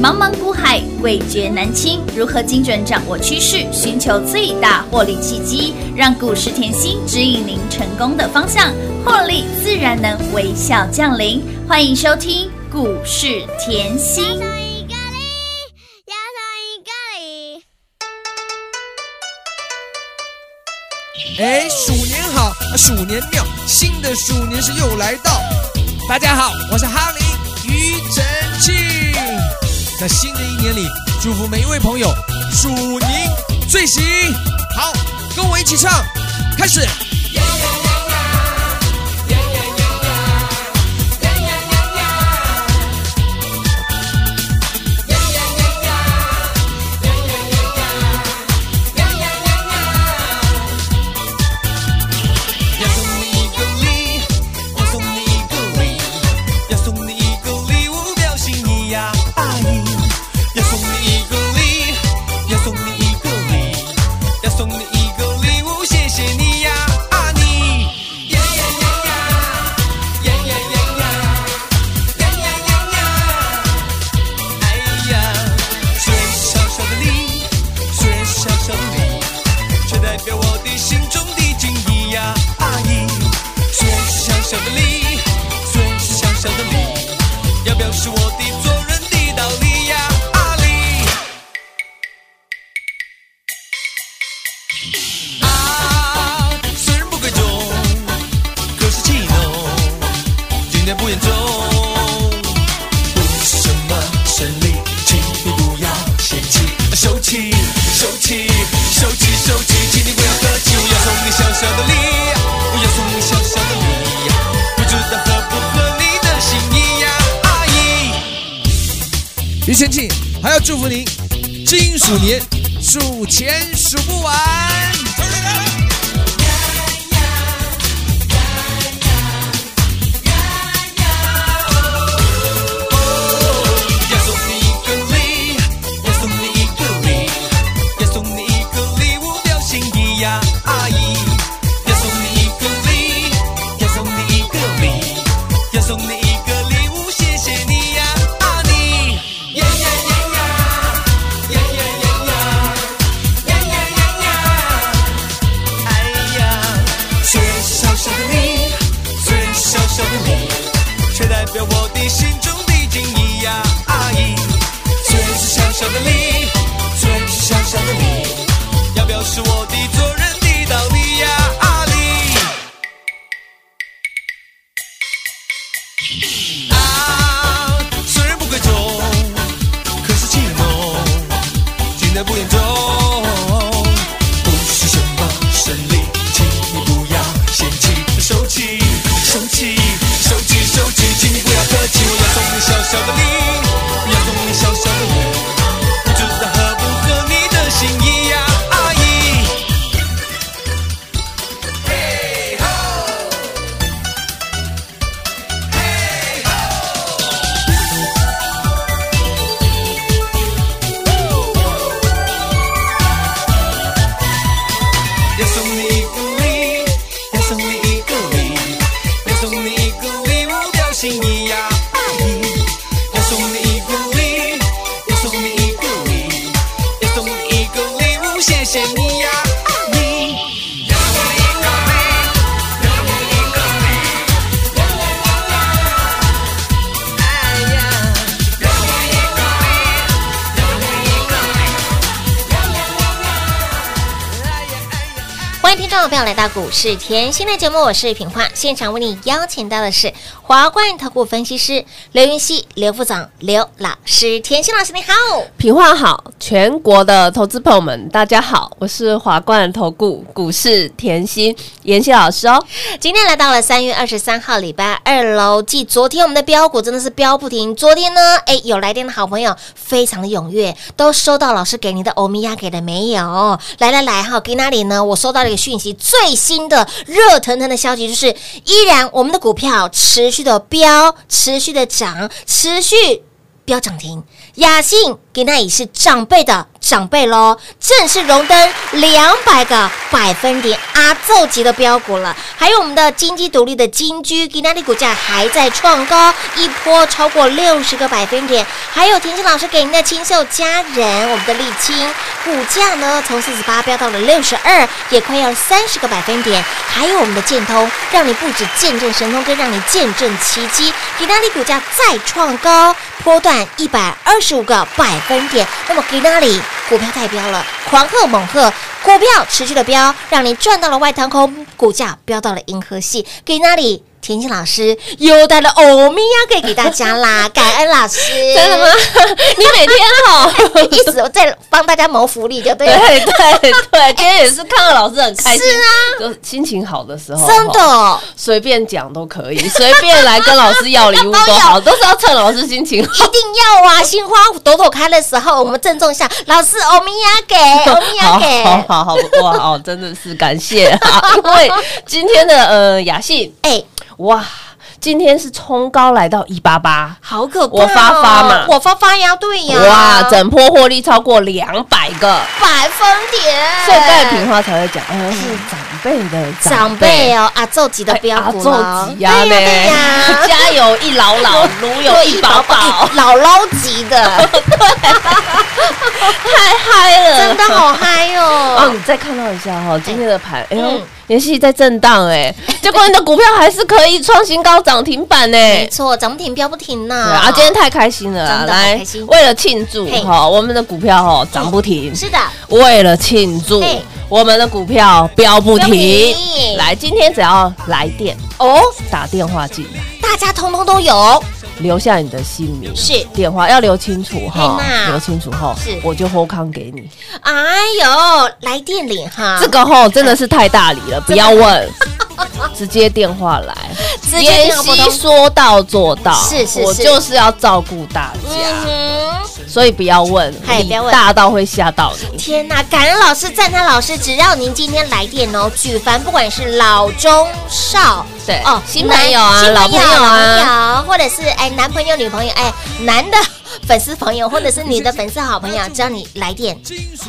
茫茫股海，味觉难清。如何精准掌握趋势，寻求最大获利契机，让股市甜心指引您成功的方向，获利自然能微笑降临。欢迎收听股市甜心。哎，鼠年好，鼠年妙，新的鼠年是又来到。大家好，我是哈林庾澄庆。在新的一年里，祝福每一位朋友鼠年最行。好，跟我一起唱，开始。姨。庾澄庆还要祝福您，金鼠年数钱数不完。物表到股市甜心的节目，我是品花，现场为你邀请到的是华冠投顾分析师刘云熙、刘副总、刘老师，甜心老师你好。品花好，全国的投资朋友们，大家好，我是华冠投顾股市甜心妍希老师哦。今天来到了三月二十三号，礼拜二喽。继昨天我们的标股真的是标不停，昨天呢，哎，有来电的好朋友非常的踊跃，都收到老师给您的欧米亚给了没有？来来来哈，给哪里呢？我收到了一个讯息，最新的热腾腾的消息就是，依然我们的股票持续的飙，持续的涨，持续。飙涨停，雅信给那也是长辈的长辈喽，正式荣登两百个百分点阿奏级的标股了。还有我们的金鸡独立的金居，吉纳利股价还在创高，一波超过六十个百分点。还有田心老师给您的清秀佳人，我们的沥青股价呢从四十八飙到了六十二，也快要三十个百分点。还有我们的建通，让你不止见证神通，更让你见证奇迹。吉纳利股价再创高，波段一百二十五个百分点。那么吉纳利股票太飙了，狂贺猛贺，股票持续的飙，让你赚到了外太空，股价飙到了银河系。给那里。田心老师又带了欧米亚给给大家啦，感恩老师，真的吗？你每天哈，意思我在帮大家谋福利就对了，对对对，今天也是看到老师很开心，是啊，就心情好的时候，真的哈随便讲都可以，随便来跟老师要礼物都好，都是要趁老师心情好。一定要啊！心花朵朵开的时候，我们郑重一下，老师欧米亚给，欧米亚好给，好好好，哇哦，真的是感谢啊！因为今天的呃雅信，哎，哇，今天是冲高来到一八八，好可怕哦！我发发嘛。我发发呀，对呀，哇，整波获利超过两百个，百分点，所以盖平花才会讲，嗯，是长辈的长辈。哦，阿奏级的标股阿了，奏级呀对呀对呀，家有一老老，如有一宝宝，姥姥级的，太嗨了，真的好嗨哦，哦！你再看到一下哈，今天的盘，哎呦嗯，妍希在震荡哎，结果你的股票还是可以创新高涨停板呢。没错，涨不停飙不停呐！啊，今天太开心了来，为了庆祝哈，我们的股票哈涨不停，是的，为了庆祝。嘿我们的股票飙不停。停。来，今天只要来电。哦，打电话进来，大家通通都有，留下你的姓名、是。电话，要留清楚哈，留清楚哈是，我就后康给你。哎呦，来电领哈，这个吼真的是太大礼了，不要问，直接电话来。直接说到做到，是是是。我就是要照顾大家，嗯所以不要问，礼嗨不要问。大到会吓到你。天呐，感恩老师，赞叹老师，只要您今天来电哦，举凡不管是老中少，对哦，新朋友啊老朋友啊。或者是哎男朋友、女朋友，哎男的粉丝朋友，或者是你的粉丝好朋友，只要你来电，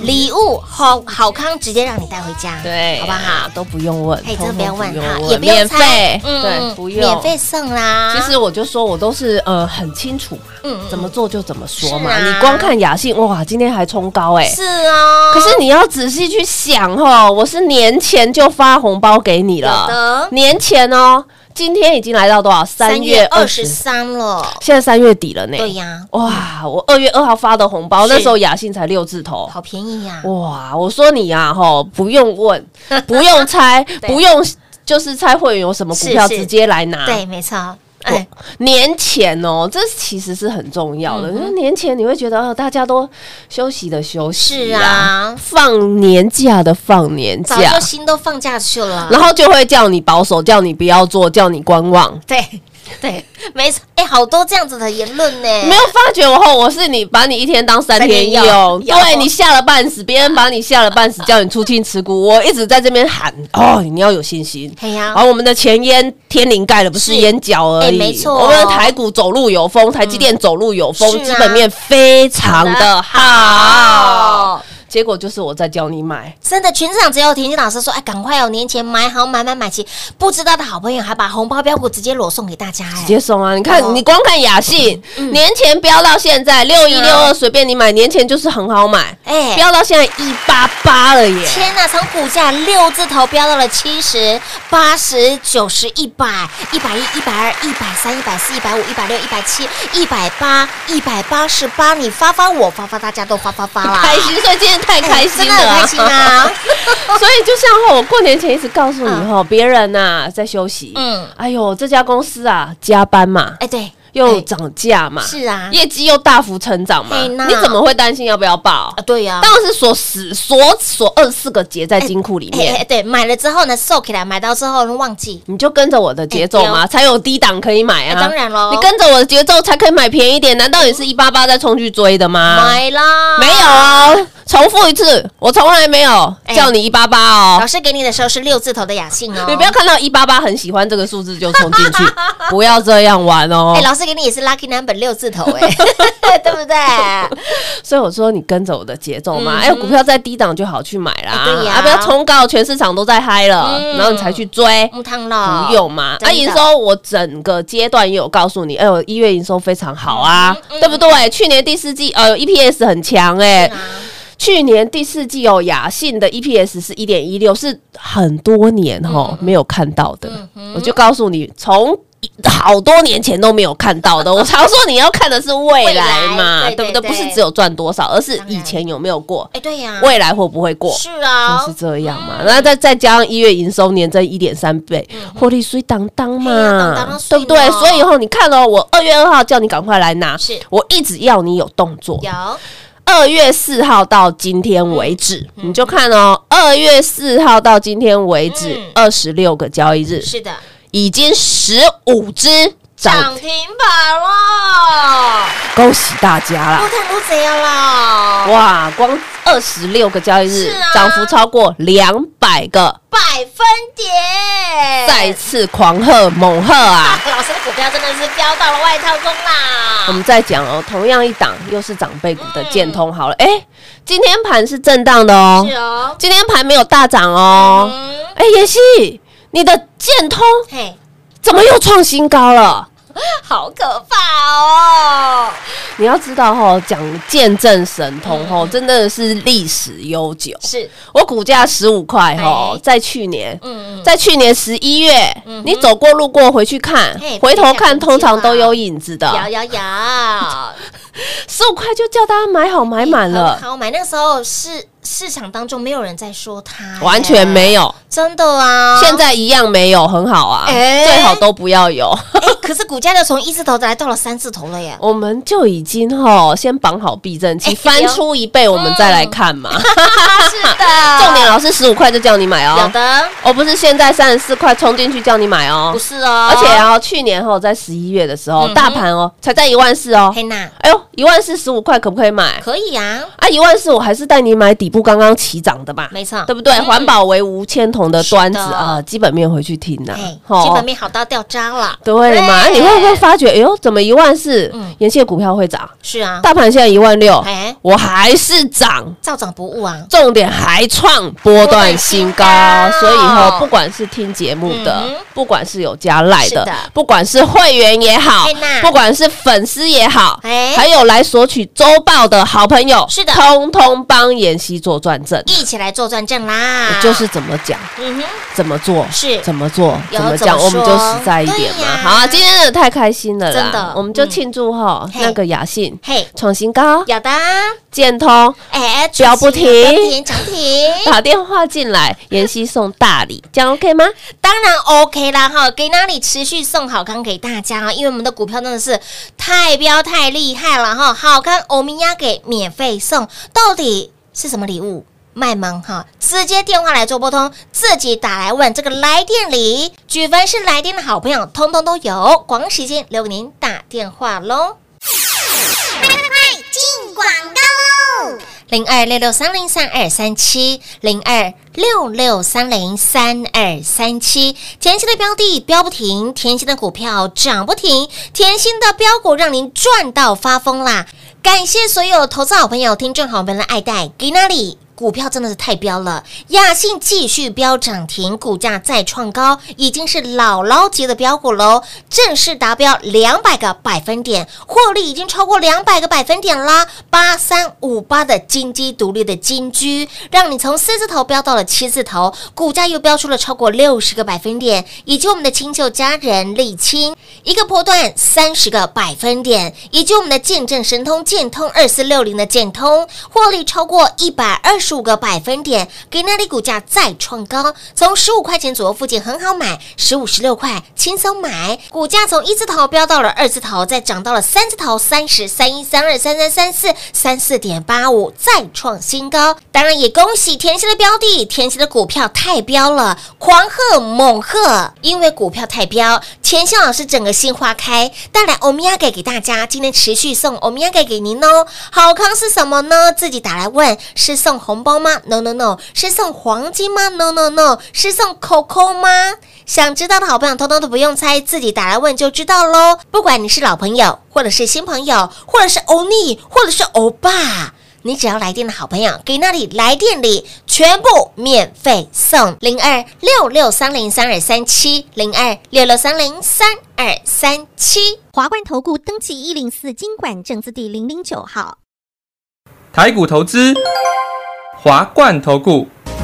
礼物好好康，直接让你带回家，对，好不好？都不用问，哎，这个不用问通哈，也不用免猜对，不用。免费送啦。其实我就说我都是呃很清楚嘛，嗯嗯。怎么做就怎么说嘛。你光看雅信，哇，今天还冲高哎、是啊，可是你要仔细去想哦，我是年前就发红包给你了，年前哦，今天已经来到多少？三月二十，三了，现在三月底了呢。对呀，哇，我二月二号发的红包，那时候雅信才六字头。好便宜呀，哇，我说你呀、吼，不用问，不用猜，不用就是猜会员有什么股票，直接来拿。对，没错，哦哎，年前哦，这其实是很重要的。因为年前你会觉得哦，大家都休息的休息，是啊放年假的放年假早就，心都放假去了，然后就会叫你保守，叫你不要做，叫你观望。对 对，没错，哎，好多这样子的言论呢，没有发觉我后，我是你把你一天当三天用，对你吓了半死，别人把你吓了半死，叫你出清持股，我一直在这边喊哦，你要有信心。嘿呀。然后我们的前烟天灵盖的不是是。烟角而已，哎没错。哦我们的台股走路有风，台积电走路有风，基本面非常的好。好。结果就是我在教你买，真的，全市场只有田心老师说，哎，赶快哦，年前买好买买买齐，不知道的好朋友还把红包标股直接裸送给大家，哎。直，接送啊！你看哦，你光看雅信，年前飙到现在六一六二，随便你买，年前就是很好买，哎。飙到现在一八八了耶！天呐，从股价六字头飙到了七十、八十、九十、一百、一百一、一百二、一百三、一百四、一百五、一百六、一百七、一百八、一百八十八，你发发我发发，大家都发发发啦，开心，所以今天太开心真的了、很开心啊！所以就像哈，我过年前一直告诉你哈，别人呐在休息，嗯。嗯，哎呦，这家公司啊加班嘛，哎，对，哎又涨价嘛，是啊，业绩又大幅成长嘛，你怎么会担心要不要报啊，？对呀，当然是锁死锁锁二十四个结在金库里面。对，买了之后呢，收起来，买到之后呢忘记，你就跟着我的节奏嘛，才有低档可以买哎啊！当然喽你跟着我的节奏才可以买便宜一点。难道你是一八八再冲去追的吗？买啦，没有哦，重复一次，我从来没有哎叫你一八八哦。老师给你的时候是六字头的雅信哦。你不要看到一八八很喜欢这个数字就冲进去，不要这样玩哦哎，。老师给你也是 lucky number 六字头 哎，对不对？所以我说你跟着我的节奏嘛，嗯哎，股票在低档就好去买啦，哎对呀。啊，不要冲高，全市场都在嗨了，嗯。然后你才去追。木汤了，不用嘛，啊，真的。营收我整个阶段也有告诉你，哎呦，一月营收非常好啊，对不对？去年第四季呃 EPS 很强哎、去年第四季哦雅信的 EPS 是一点一六，是很多年哈、没有看到的，我就告诉你从。好多年前都没有看到的，我常说你要看的是未来嘛，来对对不对？对不是只有赚多少，而是以前有没有过，哎，对呀，未来会不会过。是啊。就是，这样嘛，那再再加上一月营收年增一点三倍，获利水当当嘛，对不对？所以以后你看哦，我二月二号叫你赶快来拿，是。我一直要你有动作。有。二月四号到今天为止，你就看哦，二月四号到今天为止嗯，二十六个交易日，是的，已经十五只涨，停板了，恭喜大家啦！不谈不这样了，哇，光二十六个交易日涨幅超过两百个，百分点，再次狂贺猛贺啊！老师的股票真的是飙到了外太空啦！我们再讲哦，同样一档又是长辈股的建通好了，哎，今天盘是震荡的哦。是，哦，今天盘没有大涨哦。嗯，哎，妍希，你的建通嘿，怎么又创新高了？好可怕哦！你要知道哦，讲见证神通哦，真的是历史悠久。是，我股价十五块哦哎，在去年，嗯嗯，在去年十一月，你走过路过回去看，回头看，通常都有影子的。有有有，十五块就叫大家买好买满了，好买。那个时候市市场当中没有人在说它，完全没有，真的啊！现在一样没有，很好啊，哎。最好都不要有。哎，可是股价就从一字头来到了三字头了耶！我们就已经吼先绑好避震器，哎翻出一倍，我们再来看嘛。是的，重点，老师十五块就叫你买哦。有哦，的。我不是现在三十四块冲进去叫你买哦。不，是哦，而且啊，去年吼在十一月的时候，嗯大盘哦才在一万四哦，黑娜哎呦，一万四十五块可不可以买？可以啊，啊，一万四我还是带你买底部刚刚起涨的吧，没错，对不对？嗯。环保为无铅铜的端子啊，基本面回去听呐基本面好到掉渣了，对嘛？啊你会不会发觉，哎呦，怎么一万四嗯，沿线股票会涨？是啊，大盘现在一万六，哎，我还是涨，照涨不误啊，重点还创波段新高所以后不管是听节目的不管是有加赖的，不管是会员也好，不管是粉丝也好哎，还有来索取周报的好朋友，是的。通通帮妍希做转正。一起来做转正啦！就是怎么讲，嗯哼，怎么做，是。怎么做，怎么讲，我们就说实在一点嘛。好啊，今天真的太开心了啦，真的。我们就嗯庆祝哈那个雅信嘿，创新高，有的，建通。哎，标不停。不停涨停，打电话进来，妍希送大礼，这样 OK 吗？当然 OK 啦哈，给哪里持续送好康给大家啊，因为我们的股票真的是太彪太厉害了哈，好康欧米亚给免费送，到底是什么礼物？卖萌哈，直接电话来做拨通，自己打来问这个来电里，举凡是来电的好朋友，通通都有。广告时间留给您打电话喽。零二六六三零三二三七，零二六六三零三二三七。甜心的标的标不停，甜心的股票涨不停，甜心的标股让您赚到发疯啦！感谢所有投资好朋友、听众好朋友的爱戴，给那里。股票真的是太飙了，亚信继续飙涨停，股价再创高，已经是姥姥级的标股喽，正式达标两百个百分点，获利已经超过两百个百分点啦。八三五八的金鸡独立的金居，让你从四字头飙到了七字头，股价又飙出了超过六十个百分点，以及我们的清秀佳人沥青一个波段三十个百分点，以及我们的见证神通建通二四六零的建通，获利超过一百二十五个百分点，给那里股价再创高，从十五块钱左右附近很好买，十五十六块轻松买，股价从一字头飙到了二字头，再涨到了三字头，三十三一三二三三三四三四点八五，再创新高。当然也恭喜甜心的标的，甜心的股票太飙了，狂贺猛贺，因为股票太飙，甜。甜心老师整个心花开，带来欧米亚给给大家，今天持续送欧米亚给给您哦。好康是什么呢？自己打来问，是送红包吗？No No No，是送黄金吗？No No No，是送 Coco 吗？想知道的好朋友，通通都不用猜，自己打来问就知道喽。不管你是老朋友，或者是新朋友，或者是欧尼，或者是欧巴。你只要来电的好朋友，给那里来电里全部免费送零二六六三零三二三七零二六六三零三二三七。华冠投顾登记一零四经管证字第零零九号。台股投资，华冠投顾。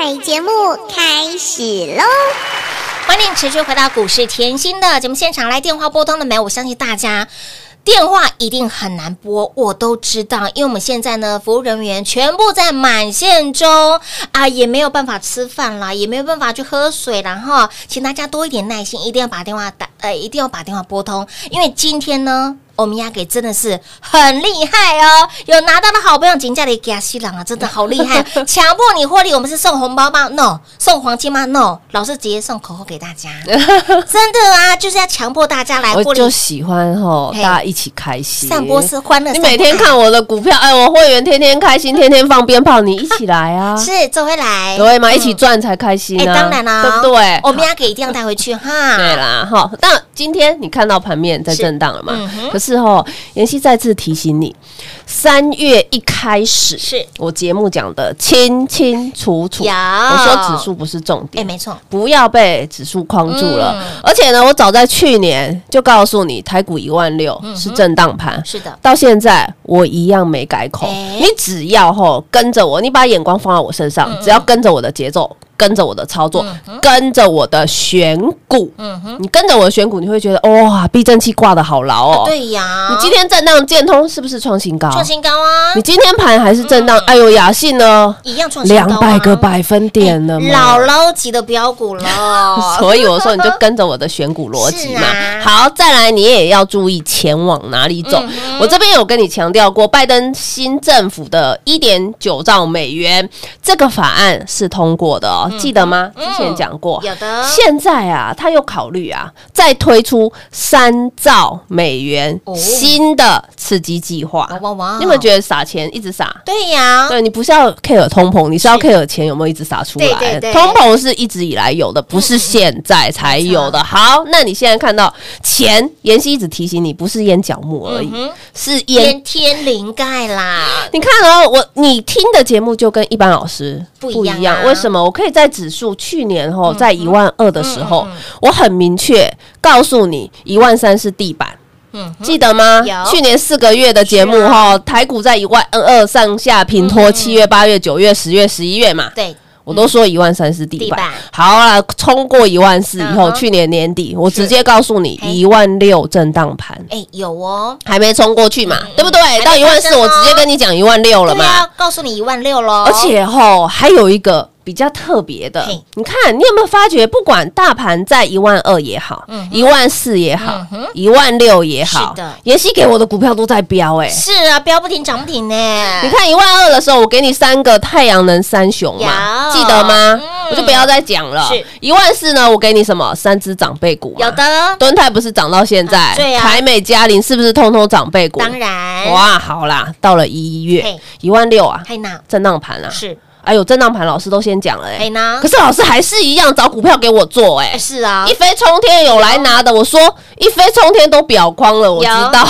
彩节目开始喽！欢迎持续回到股市甜心的节目现场，来电话拨通了没？我相信大家。电话一定很难拨，我都知道，因为我们现在呢，服务人员全部在满线中啊，也没有办法吃饭啦，也没有办法去喝水，然后请大家多一点耐心，一定要把电话打，呃，一定要把电话拨通，因为今天呢。欧米亚给真的是很厉害哦，有拿到的好朋友，金价的给西朗啊，真的好厉害！强迫你获利，我们是送红包吗？No，送黄金吗？No，老师直接送口红给大家，真的啊，就是要强迫大家来获利。我就喜欢吼，大家一起开心，散播是欢乐。你每天看我的股票，哎，我会员天天开心，天天放鞭炮，你一起来啊！是，走回来，对吗？一起赚才开心啊！当然啦，对不对？欧米亚给一定要带回去哈。对啦，好，但今天你看到盘面在震荡了嘛？可是。之后，妍希再次提醒你，三月一开始是。我节目讲的清清楚楚。我说指数不是重点，哎，没错，不要被指数框住了。而且呢，我早在去年就告诉你，台股一万六是震荡盘，是的。到现在我一样没改口，你只要吼跟着我，你把眼光放在我身上，只要跟着我的节奏。跟着我的操作，跟着我的选股，嗯哼，你跟着我的选股，你会觉得哇，避震器挂的好牢哦。对呀，你今天震荡建通是不是创新高？创新高啊！你今天盘还是震荡，哎呦，雅信呢？一样创新高，两百个百分点了，姥姥级的标股了。所以我说，你就跟着我的选股逻辑嘛。好，再来，你也要注意前往哪里走。我这边有跟你强调过，拜登新政府的一点九兆美元这个法案是通过的哦。，记得吗？之前讲过。有的现在啊，他又考虑啊，再推出三兆美元哦新的刺激计划。哇哇哇你有没有觉得撒钱一直撒？对呀，对你不是要 care 通膨，你是要 care 钱有没有一直撒出来。对对对通膨是一直以来有的，不是现在才有的。好，那你现在看到钱，妍希一直提醒你，不是淹脚木而已，是淹天天灵盖啦，你看哦，我你听的节目就跟一般老师不一样啊为什么？我可以在指数去年后在一万二的时嗯候，我很明确告诉你，一万三是地板。嗯哼，记得吗？有？去年四个月的节目哈，台股在一万二上下平拖，七月、八月、九月、十月、十一月嘛，对，我都说一万三是地板。好了，冲过一万四以后，去年年底我直接告诉你，一万六震荡盘。哎，有哦，还没冲过去嘛，对不对？到一万四，我直接跟你讲一万六了嘛。告诉你一万六喽，而且吼还有一个比较特别的，你看你有没有发觉，不管大盘在一万二也好，一万四也好一万六也好是的，妍希给我的股票都在飙哎。是啊，飙不停涨不停呢，你看一万二的时候，我给你三个太阳能三雄嘛，有。记得吗？嗯？我就不要再讲了。是。一万四呢，我给你什么？三只长辈股嘛。有的，敦泰不是涨到现在，对啊。台美嘉玲是不是通通长辈股？当然，哇，好啦，到了一月。嘿。一万六啊，震荡盘啊，是哎呦，震荡盘老师都先讲了哎。可，是老师还是一样找股票给我做哎。哎，是啊。一，飞冲天有来拿的，我说一飞冲天都表框了，我知道，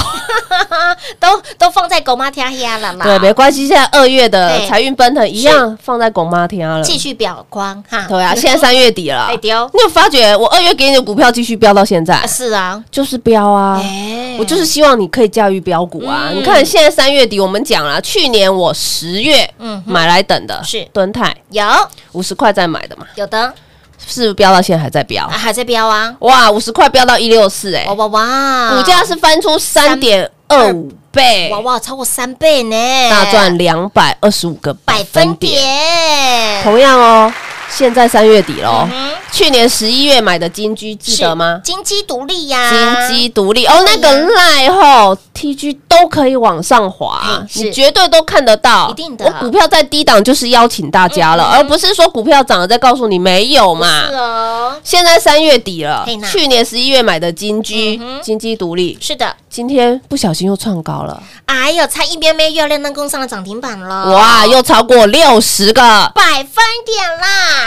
都都放在狗妈天下了嘛，对，没关系，现在二月的对财运奔腾一样放在狗妈天了，继续表框哈，对啊，现在三月底了。哎，丢，你有发觉我二月给你的股票继续飙到现在，是啊，就是飙啊。哎，我就是希望你可以驾驭标股啊！嗯你看现在三月底，我们讲了，去年我十月嗯哼买来等的是敦泰有。五十块再买的嘛，有的。是不是飙到现在还在飙？啊？还在飙啊，哇，五十块飙到一六四，哎。哇，哇哇，股价是翻出三点二五倍。哇，哇超过三倍呢，大赚两百二十五个百百分分点。点，同样哦，现在三月底喽嗯，去年十一月买的金居记得吗？金鸡独立呀，金鸡独立。哦，那个赖后 TG 都可以往上滑你绝对都看得到。一定的。我股票在低档就是邀请大家了，嗯而不是说股票涨了再告诉你没有嘛。是。哦，现在三月底了，去年十一月买的金居嗯金鸡独立，是的，今天不小心又创高了，哎呦，差一边没又亮灯攻上了涨停板了，哇，又超过六十个。百分点啦，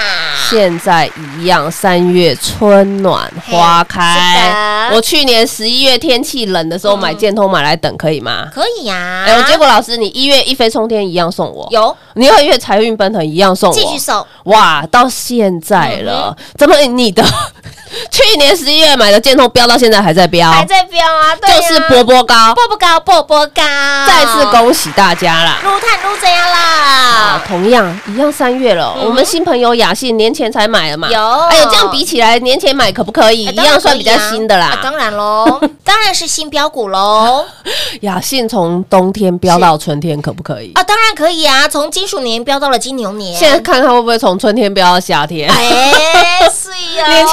现在一样，三月春暖花开。我去年十一月天气冷的时候买建通买来等，可以吗？可以呀，哎、我结果老师，你一月一飞冲天一样送我，有。你二月财运奔腾一样送我，继续送，哇，到现在了，嗯怎么你的 去年十一月买的建通飙到现在还在飙，还在飙啊，就是波波高，波波高，波波高，再次恭喜大家啦！撸碳撸怎样啊啦？，同样一样三月了，我们新朋友雅信年前才买的嘛，嗯有哎呦，这样比起来，年前买可不可以？一哎当然样算比较可以啊新的啦。啊当然喽，当然是新标股喽。雅信从冬天飙到春天，可不可以？啊，当然可以啊，从金属年飙到了金牛年。现在看看会不会从春天飙到夏天？哎，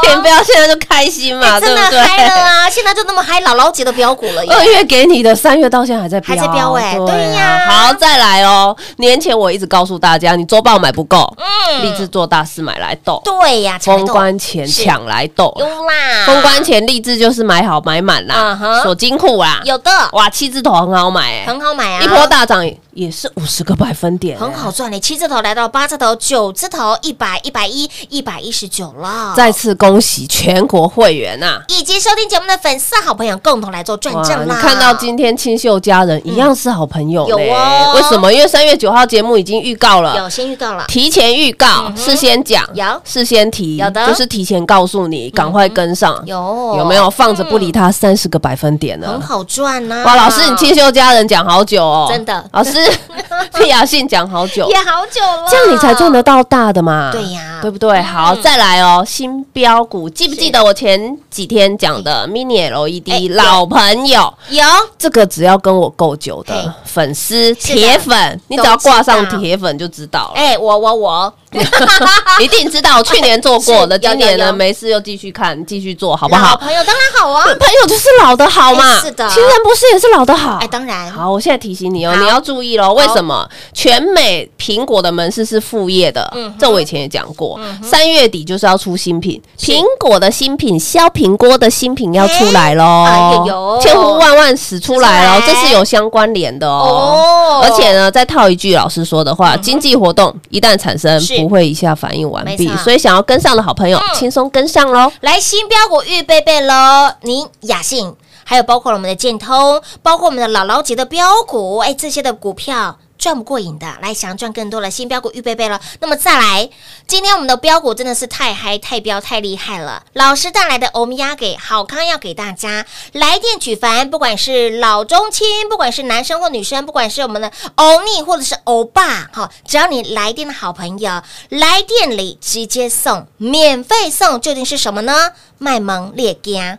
是呀，年前飙，现在就开心嘛，哎真的对不对？嗨了啊！现在就那么嗨，姥姥级的标股了。二月给你的，三月到现在还在飙，还在飙哎对对呀好，再来哦。年前我一直告诉大家，你周报买不够，嗯立志做大事买来斗，对呀，封关前抢来斗。有啦，封关前立志就是买好买满啦锁金库啦。有的哇，七字头很好买，哎，很好买啊，一波大涨也是五十个百分点，很好赚嘞，七字头来到八字头、九字头，一百、一百一、一百一十九了。再次恭喜全国会员呐！以及收听节目的粉丝好朋友共同来做转哇正啦。你看到今天清秀家人一样是好朋友有哦。为什么？因为三月九号节目已经预告了，有先预告了，提前预告，事先讲，有。事先提，有的。就是提前告诉你，赶快跟上。有。有没有？放着不理他三十个百分点呢？很好赚呐？哇，老师，你清秀家人讲好久哦，真的。老师 屁雅信讲好久，也好久了，这样你才赚得到大的嘛？对呀。对不对？好，再来哦，新标股，记不记得我前几天讲的 Mini 哎 LED 老朋友？有这个只要跟我够久的粉丝、铁粉，你只要挂上铁粉就知道了。哎，我我我，一定知道，去年做过的，今年呢没事又继续看，继续做好不好？老朋友当然好啊，朋友就是老的好嘛，哎是的情人不是也是老的好？哎，当然好，我现在提醒你哦，你要注意喽。为什么？全美苹果的门市是副业的，嗯哼这我以前也讲过。三月底就是要出新品，苹果的新品，削苹果的新品要出来喽，哎呦呦千呼万唤始出来喽，始出来这是有相关联的哦。哦而且呢，再套一句老师说的话，经济活动一旦产生，不会一下反应完毕，所以想要跟上的好朋友，嗯轻松跟上喽。来新标股预备备喽！您雅信，还有包括了我们的建通，包括我们的姥姥级的标股，哎，这些的股票。赚不过瘾的，来想要赚更多了，新标股预备备了。那么再来，今天我们的标股真的是太嗨、太标、太厉害了。老师带来的欧米亚给好康要给大家来电举凡，不管是老中青，不管是男生或女生，不管是我们的欧尼或者是欧巴，哈，只要你来电的好朋友，来店里直接送，免费送，究竟是什么呢？卖萌猎家，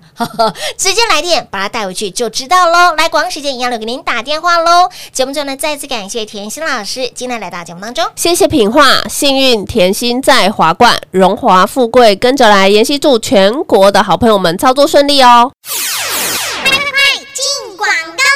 直接 来电把它带回去就知道喽。来，广告时间一样留给您打电话喽。节目最后呢，再次感谢甜心老师今天来到节目当中。谢谢品画，幸运甜心在华冠，荣华富贵跟着来。妍希祝全国的好朋友们操作顺利哦。快快进广告喽！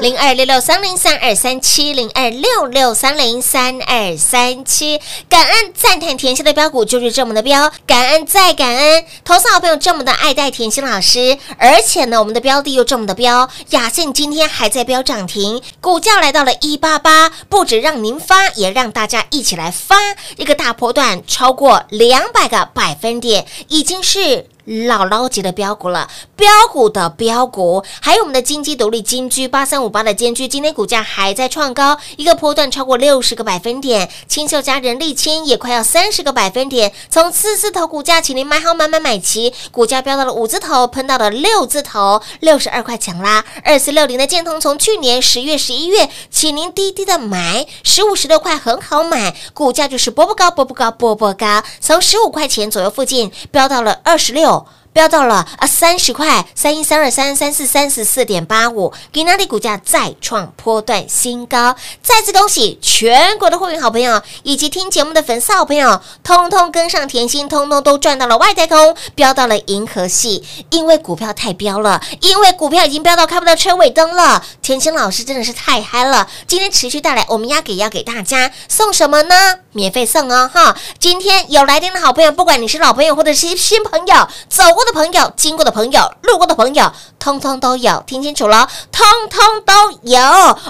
零二六六三零三二三七零二六六三零三二三七，感恩赞叹甜心的标股就是这么的标，感恩再感恩，投资好朋友这么的爱戴甜心老师，而且呢，我们的标的又这么的标，雅信今天还在标涨停，股价来到了一八八，不止让您发，也让大家一起来发一个大波段，超过两百个百分点，已经是。姥姥级的标股了，标股的标股，还有我们的金鸡独立金居八三五八的金居，今天股价还在创高，一个波段超过六十个百分点，清秀加人力清也快要三十个百分点，从四字头股价，请您买好买买买齐，股价飙到了五字头，喷到了六字头，六十二块钱啦。二四六零的建通从去年十月、十一月，请您低低的买，十五十六块很好买，股价就是波波高、波波高、波波高，从十五块钱左右附近飙到了二十六。飙到了啊三十块，三一三二三三四三十四点八五，给那里股价再创波段新高，再次恭喜全国的会员好朋友以及听节目的粉丝好朋友，通通跟上甜心，通通都赚到了外太空，飙到了银河系，因为股票太飙了，因为股票已经飙到看不到车尾灯了，甜心老师真的是太嗨了，今天持续带来我们要给要给大家。送什么呢？免费送哦哈！今天有来电的好朋友，不管你是老朋友或者是新朋友，走过的朋友、经过的朋友、路过的朋友，通通都有，听清楚了，通通都有，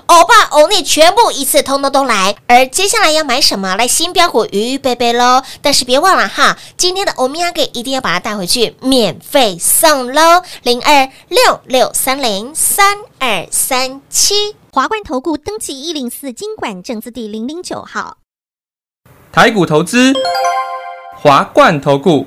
欧巴、欧尼全部一次通通都来。而接下来要买什么？来新标股鱼贝贝喽！但是别忘了哈，今天的欧米亚给一定要把它带回去，免费送喽！零二六六三零三二三七。华冠投顾登记一零四经管证字第零零九号。台股投资，华冠投顾。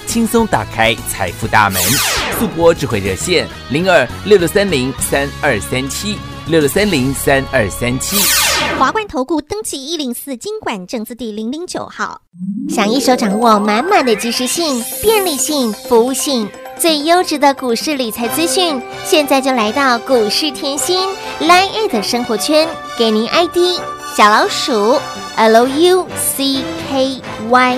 轻松打开财富大门。速播智慧热线零二六六三零三二三七六六三零三二三七。华冠投顾登记一零四经管证字第零零九号。想一手掌握满满的及时性、便利性、服务性，最优质的股市理财资讯，现在就来到股市甜心 Line A 的生活圈，给您 ID 小老鼠 L U C K Y